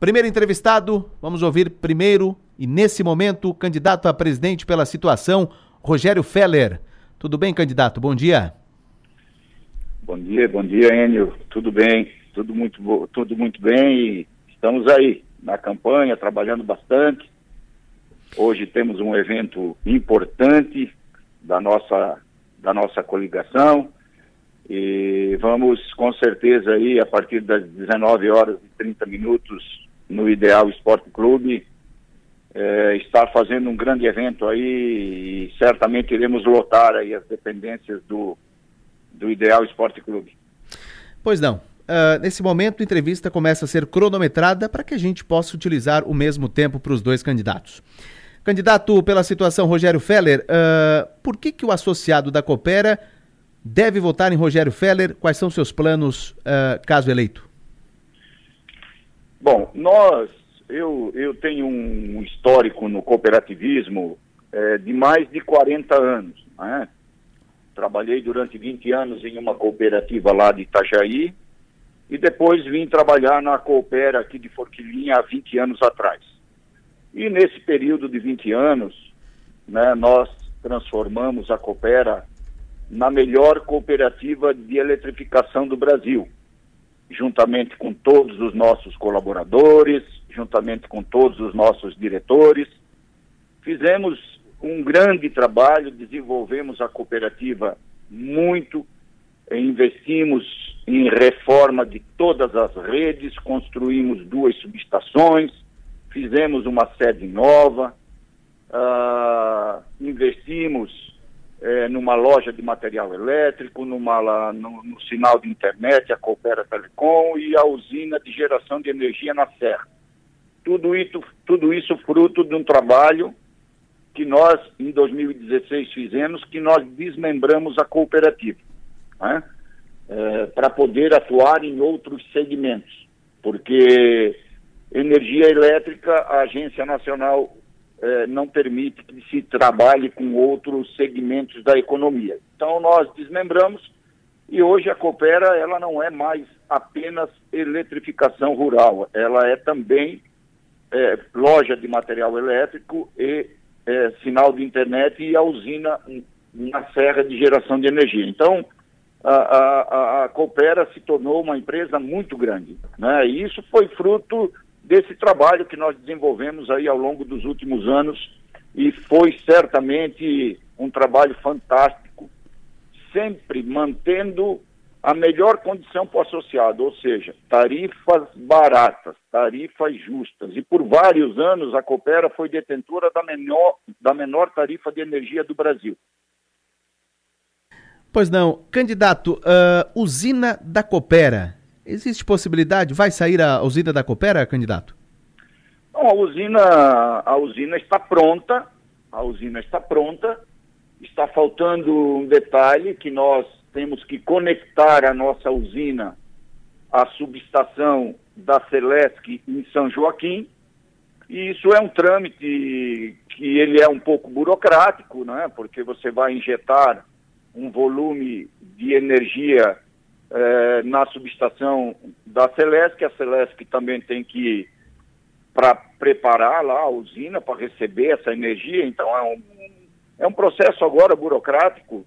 Primeiro entrevistado, vamos ouvir primeiro e nesse momento o candidato a presidente pela situação, Rogério Feller. Tudo bem, candidato? Bom dia. Bom dia, bom dia, Enio. Tudo bem, tudo muito, tudo muito bem e estamos aí na campanha, trabalhando bastante. Hoje temos um evento importante da nossa, da nossa coligação e vamos com certeza aí a partir das 19 horas e 30 minutos no Ideal Esporte Clube, é, estar fazendo um grande evento aí e certamente iremos lotar aí as dependências do, do Ideal Esporte Clube. Pois não. Uh, nesse momento, a entrevista começa a ser cronometrada para que a gente possa utilizar o mesmo tempo para os dois candidatos. Candidato pela situação Rogério Feller, uh, por que, que o associado da Coopera deve votar em Rogério Feller? Quais são seus planos uh, caso eleito? Bom, nós, eu, eu tenho um histórico no cooperativismo é, de mais de 40 anos. Né? Trabalhei durante 20 anos em uma cooperativa lá de Itajaí e depois vim trabalhar na Coopera aqui de Forquilinha há 20 anos atrás. E nesse período de 20 anos, né, nós transformamos a Coopera na melhor cooperativa de eletrificação do Brasil juntamente com todos os nossos colaboradores, juntamente com todos os nossos diretores. Fizemos um grande trabalho, desenvolvemos a cooperativa muito, investimos em reforma de todas as redes, construímos duas subestações, fizemos uma sede nova, uh, investimos é, numa loja de material elétrico, numa, no, no, sinal de internet, a Coopera Telecom e a usina de geração de energia na Serra. Tudo isso, tudo isso fruto de um trabalho que nós, em 2016, fizemos, que nós desmembramos a cooperativa, né? é, para poder atuar em outros segmentos, porque energia elétrica, a Agência Nacional eh, não permite que se trabalhe com outros segmentos da economia. Então nós desmembramos e hoje a Coopera ela não é mais apenas eletrificação rural, ela é também eh, loja de material elétrico e eh, sinal de internet e a usina na serra de geração de energia. Então a, a, a Coopera se tornou uma empresa muito grande, né? E isso foi fruto desse trabalho que nós desenvolvemos aí ao longo dos últimos anos e foi certamente um trabalho fantástico, sempre mantendo a melhor condição para o associado, ou seja, tarifas baratas, tarifas justas. E por vários anos a Coopera foi detentora da menor, da menor tarifa de energia do Brasil. Pois não. Candidato, uh, usina da Coopera Existe possibilidade? Vai sair a usina da Coopera, candidato? Não, a usina, a usina está pronta, a usina está pronta, está faltando um detalhe que nós temos que conectar a nossa usina à subestação da Celesc em São Joaquim, e isso é um trâmite que ele é um pouco burocrático, né? porque você vai injetar um volume de energia é, na subestação da Celesc, a Celesc também tem que para preparar lá a usina para receber essa energia, então é um, é um processo agora burocrático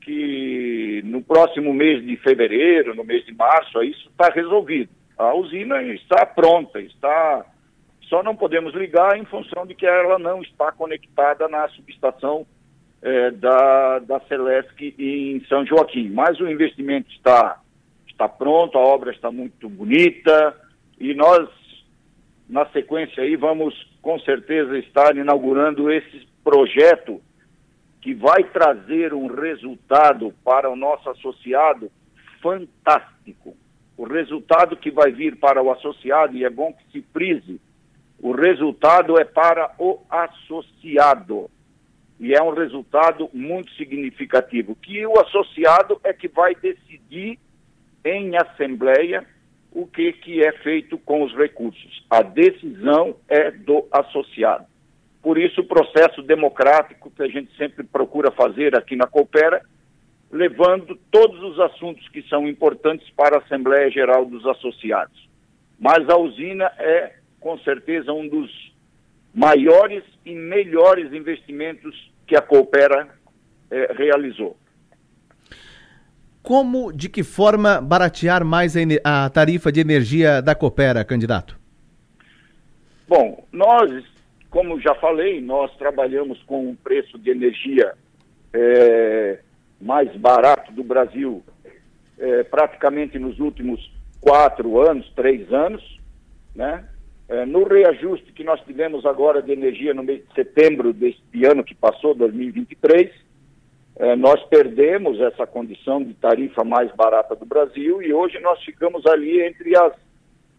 que no próximo mês de fevereiro, no mês de março, isso está resolvido. A usina está pronta, está só não podemos ligar em função de que ela não está conectada na subestação é, da, da Celesc em São Joaquim. Mas o investimento está está pronto, a obra está muito bonita e nós, na sequência aí, vamos com certeza estar inaugurando esse projeto que vai trazer um resultado para o nosso associado fantástico. O resultado que vai vir para o associado, e é bom que se frise, o resultado é para o associado. E é um resultado muito significativo, que o associado é que vai decidir em assembleia o que, que é feito com os recursos. A decisão é do associado. Por isso, o processo democrático que a gente sempre procura fazer aqui na Coopera, levando todos os assuntos que são importantes para a Assembleia Geral dos Associados. Mas a usina é com certeza, um dos maiores e melhores investimentos que a Coopera eh, realizou. Como, de que forma baratear mais a, a tarifa de energia da Coopera, candidato? Bom, nós, como já falei, nós trabalhamos com um preço de energia é, mais barato do Brasil é, praticamente nos últimos quatro anos, três anos, né? É, no reajuste que nós tivemos agora de energia no mês de setembro deste ano que passou, 2023, é, nós perdemos essa condição de tarifa mais barata do Brasil e hoje nós ficamos ali entre as,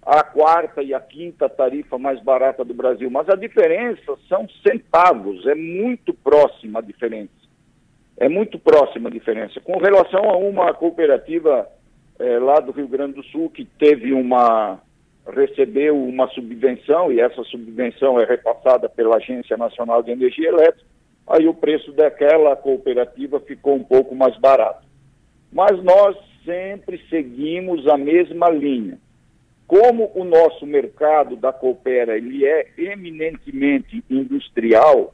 a quarta e a quinta tarifa mais barata do Brasil. Mas a diferença são centavos, é muito próxima a diferença. É muito próxima a diferença. Com relação a uma cooperativa é, lá do Rio Grande do Sul que teve uma recebeu uma subvenção e essa subvenção é repassada pela Agência Nacional de Energia Elétrica, aí o preço daquela cooperativa ficou um pouco mais barato. Mas nós sempre seguimos a mesma linha. Como o nosso mercado da Coopera ele é eminentemente industrial,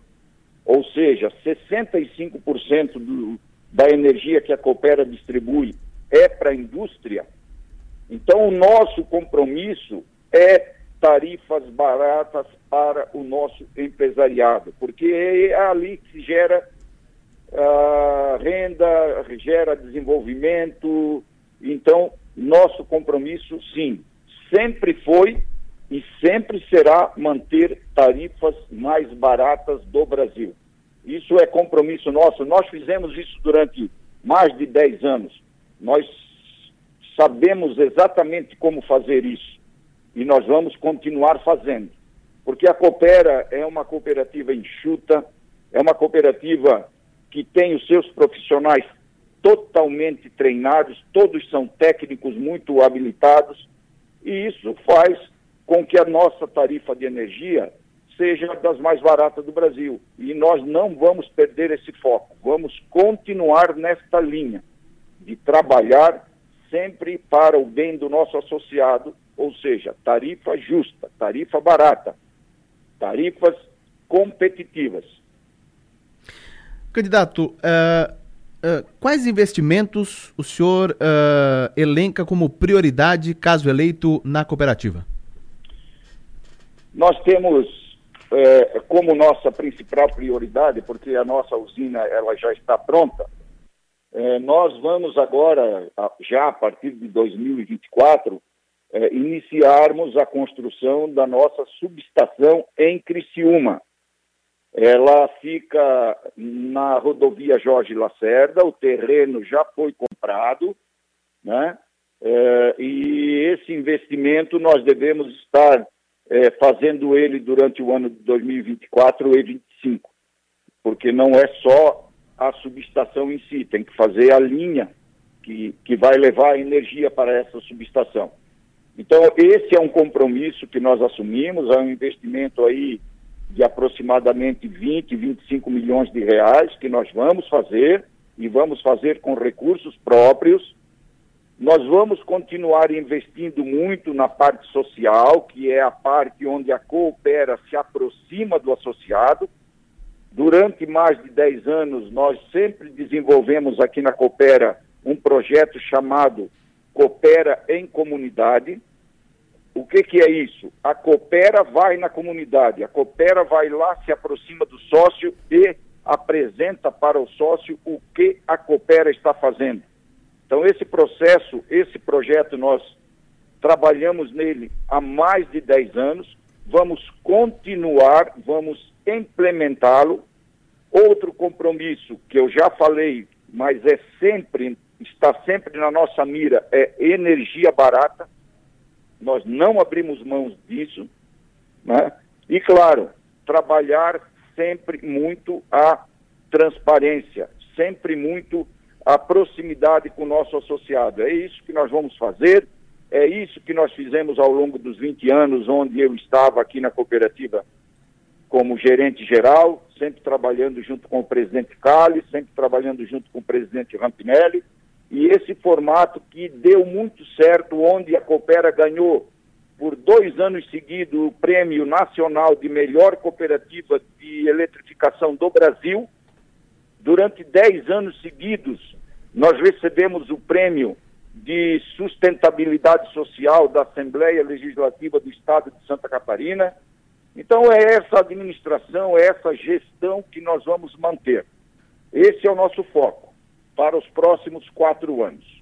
ou seja, 65% do, da energia que a Coopera distribui é para a indústria, então, o nosso compromisso é tarifas baratas para o nosso empresariado, porque é ali que se gera uh, renda, gera desenvolvimento. Então, nosso compromisso, sim, sempre foi e sempre será manter tarifas mais baratas do Brasil. Isso é compromisso nosso. Nós fizemos isso durante mais de 10 anos. Nós sabemos exatamente como fazer isso e nós vamos continuar fazendo. Porque a Coopera é uma cooperativa enxuta, é uma cooperativa que tem os seus profissionais totalmente treinados, todos são técnicos muito habilitados, e isso faz com que a nossa tarifa de energia seja das mais baratas do Brasil. E nós não vamos perder esse foco, vamos continuar nesta linha de trabalhar sempre para o bem do nosso associado, ou seja, tarifa justa, tarifa barata, tarifas competitivas. Candidato, uh, uh, quais investimentos o senhor uh, elenca como prioridade caso eleito na cooperativa? Nós temos como nossa principal prioridade, porque a nossa usina ela já está pronta, nós vamos agora, já a partir de 2024, é, iniciarmos a construção da nossa subestação em Criciúma. Ela fica na rodovia Jorge Lacerda, o terreno já foi comprado, né? É, e esse investimento nós devemos estar é, fazendo ele durante o ano de 2024 e 2025, porque não é só a subestação em si, tem que fazer a linha que, que vai levar energia para essa subestação. Então, esse é um compromisso que nós assumimos, é um investimento aí de aproximadamente 20, 25 milhões de reais que nós vamos fazer e vamos fazer com recursos próprios. Nós vamos continuar investindo muito na parte social, que é a parte onde a coopera se aproxima do associado, Durante mais de 10 anos, nós sempre desenvolvemos aqui na Coopera um projeto chamado Coopera em Comunidade. O que, que é isso? A Coopera vai na comunidade, a Coopera vai lá, se aproxima do sócio e apresenta para o sócio o que a Coopera está fazendo. Então, esse processo, esse projeto, nós trabalhamos nele há mais de 10 anos, vamos continuar, vamos implementá-lo. Outro compromisso que eu já falei, mas é sempre, está sempre na nossa mira, é energia barata. Nós não abrimos mãos disso. Né? E, claro, trabalhar sempre muito a transparência, sempre muito a proximidade com o nosso associado. É isso que nós vamos fazer, é isso que nós fizemos ao longo dos 20 anos, onde eu estava aqui na cooperativa como gerente geral, sempre trabalhando junto com o presidente Cali, sempre trabalhando junto com o presidente Rampinelli, e esse formato que deu muito certo, onde a Coopera ganhou por dois anos seguidos o Prêmio Nacional de Melhor Cooperativa de Eletrificação do Brasil. Durante dez anos seguidos, nós recebemos o Prêmio de Sustentabilidade Social da Assembleia Legislativa do Estado de Santa Catarina. Então, é essa administração, é essa gestão que nós vamos manter. Esse é o nosso foco para os próximos quatro anos.